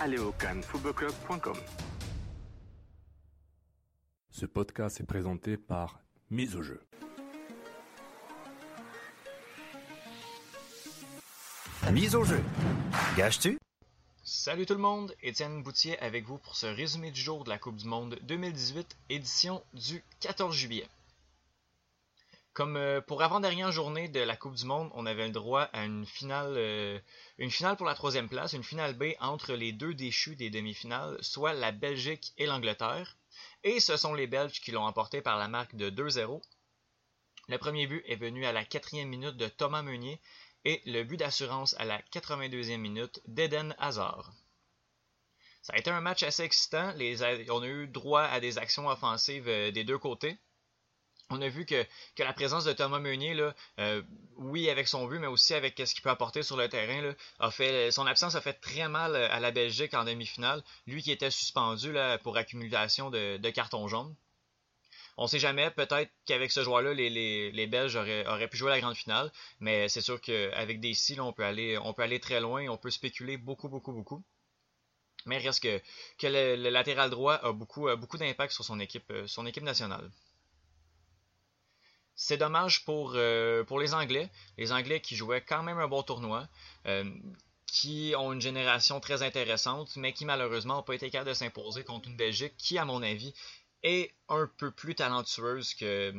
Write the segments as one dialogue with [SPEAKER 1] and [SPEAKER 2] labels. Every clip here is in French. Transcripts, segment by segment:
[SPEAKER 1] Allez au canfootballclub.com.
[SPEAKER 2] Ce podcast est présenté par Mise au jeu.
[SPEAKER 3] Mise au jeu. Gage-tu?
[SPEAKER 4] Salut tout le monde, Étienne Boutier avec vous pour ce résumé du jour de la Coupe du Monde 2018, édition du 14 juillet. Comme euh, pour avant-dernière journée de la Coupe du Monde, on avait le droit à une finale, euh, une finale pour la troisième place, une finale B entre les deux déchus des demi-finales, soit la Belgique et l'Angleterre. Et ce sont les Belges qui l'ont emporté par la marque de 2-0. Le premier but est venu à la quatrième minute de Thomas Meunier et le but d'assurance à la 82e minute d'Eden Hazard. Ça a été un match assez excitant. on a eu droit à des actions offensives euh, des deux côtés on a vu que, la présence de Thomas Meunier, euh, oui, avec son but, mais aussi avec ce qu'il peut apporter sur le terrain, son absence a fait très mal euh, à la Belgique en demi-finale. Lui qui était suspendu pour accumulation de, cartons jaunes. On sait jamais, peut-être qu'avec ce joueur-là, les, Belges auraient, pu jouer la grande finale, mais c'est sûr qu'avec des si, on peut aller, très loin, on peut spéculer beaucoup, beaucoup, beaucoup. Mais il reste que, le, latéral droit a beaucoup, d'impact sur son équipe, euh, son équipe nationale. C'est dommage pour, euh, pour les Anglais. Les Anglais qui jouaient quand même un bon tournoi, euh, qui ont une génération très intéressante, mais qui malheureusement n'ont pas été capables de s'imposer contre une Belgique qui, à mon avis, est un peu plus talentueuse que,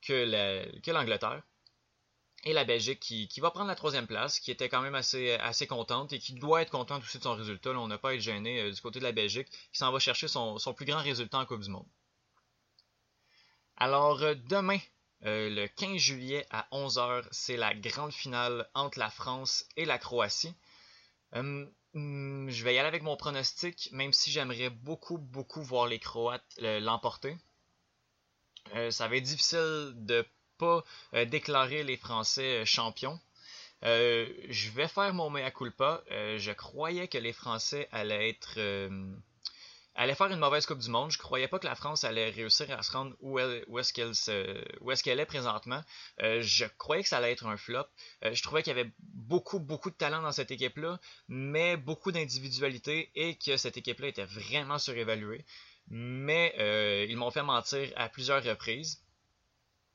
[SPEAKER 4] que l'Angleterre. et la Belgique qui, va prendre la troisième place, qui était quand même assez, assez contente et qui doit être contente aussi de son résultat. on n'a pas à être gêné euh, du côté de la Belgique, qui s'en va chercher son, son, plus grand résultat en Coupe du Monde. Alors, demain, euh, le 15 juillet à 11h, c'est la grande finale entre la France et la Croatie. Hum, hum, je vais y aller avec mon pronostic, même si j'aimerais beaucoup, beaucoup voir les Croates euh, l'emporter. Euh, ça va être difficile de pas déclarer les Français champions. je vais faire mon mea culpa. je croyais que les Français allaient être allait faire une mauvaise Coupe du Monde. Je croyais pas que la France allait réussir à se rendre où, est-ce qu'elle où est-ce qu'elle est présentement. Euh, je croyais que ça allait être un flop. Euh, je trouvais qu'il y avait beaucoup, beaucoup de talent dans cette équipe-là, mais beaucoup d'individualité et que cette équipe-là était vraiment surévaluée. Mais euh, ils m'ont fait mentir à plusieurs reprises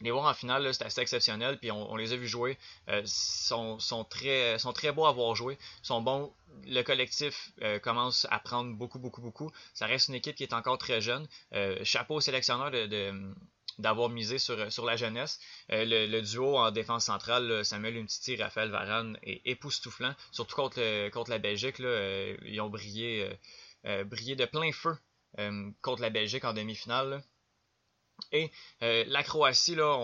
[SPEAKER 4] les voir en finale, c'est assez exceptionnel. Puis on, les a vus jouer. Euh, sont, très, sont très beaux à voir jouer. Sont bons. Le collectif euh, commence à prendre beaucoup, beaucoup, beaucoup. Ça reste une équipe qui est encore très jeune. Euh, chapeau au sélectionneur de, d'avoir misé sur, sur la jeunesse. le, duo en défense centrale, Samuel Umtiti Raphaël Varane, est époustouflant. Surtout contre, contre la Belgique. Ils ont brillé, brillé de plein feu contre la Belgique en demi-finale. Et euh, la Croatie, là,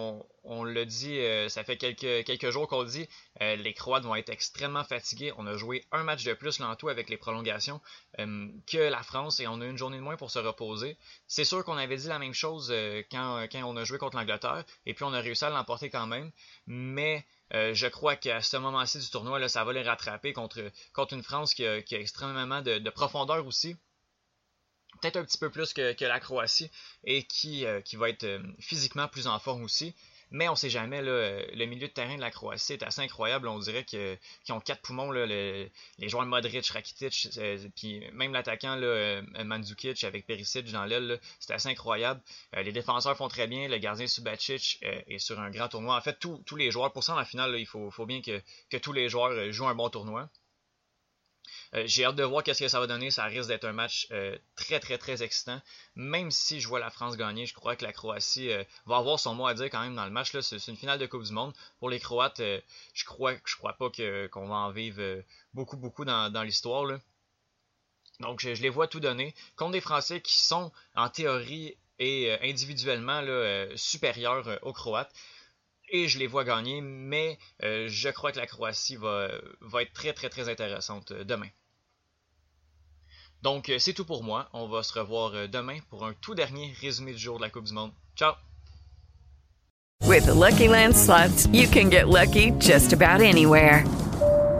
[SPEAKER 4] on, le dit, euh, ça fait quelques, jours qu'on le dit, euh, les Croates vont être extrêmement fatigués. On a joué un match de plus là, tout avec les prolongations que la France et on a une journée de moins pour se reposer. C'est sûr qu'on avait dit la même chose quand, on a joué contre l'Angleterre et puis on a réussi à l'emporter quand même. Mais je crois qu'à ce moment-ci du tournoi, là, ça va les rattraper contre, une France qui a, extrêmement de profondeur aussi peut-être un petit peu plus que, la Croatie et qui, euh, va être euh, physiquement plus en forme aussi. Mais on sait jamais, euh, le milieu de terrain de la Croatie est assez incroyable. On dirait qu'ils ont quatre poumons, les joueurs Modric, Rakitic, puis même l'attaquant Mandzukic avec Perisic dans l'aile, c'est assez incroyable. les défenseurs font très bien, le gardien Subacic est sur un grand tournoi. En fait, tous les joueurs, pour ça en finale, il faut, faut bien que, que tous les joueurs jouent un bon tournoi. Euh, j'ai hâte de voir qu'est-ce que ça va donner. Ça risque d'être un match euh, très très très excitant. Même si je vois la France gagner, je crois que la Croatie euh, va avoir son mot à dire quand même dans le match. C'est une finale de Coupe du Monde. Pour les Croates, je crois je crois pas qu'on va en vivre beaucoup beaucoup dans, l'histoire. Donc je, les vois tout donner contre des Français qui sont en théorie et individuellement supérieurs aux Croates et je les vois gagner, mais je crois que la Croatie va, va être très très très intéressante demain. Donc c'est tout pour moi. On va se revoir demain pour un tout dernier résumé du jour de la Coupe du Monde. Ciao!
[SPEAKER 5] With Lucky you can get lucky just about anywhere.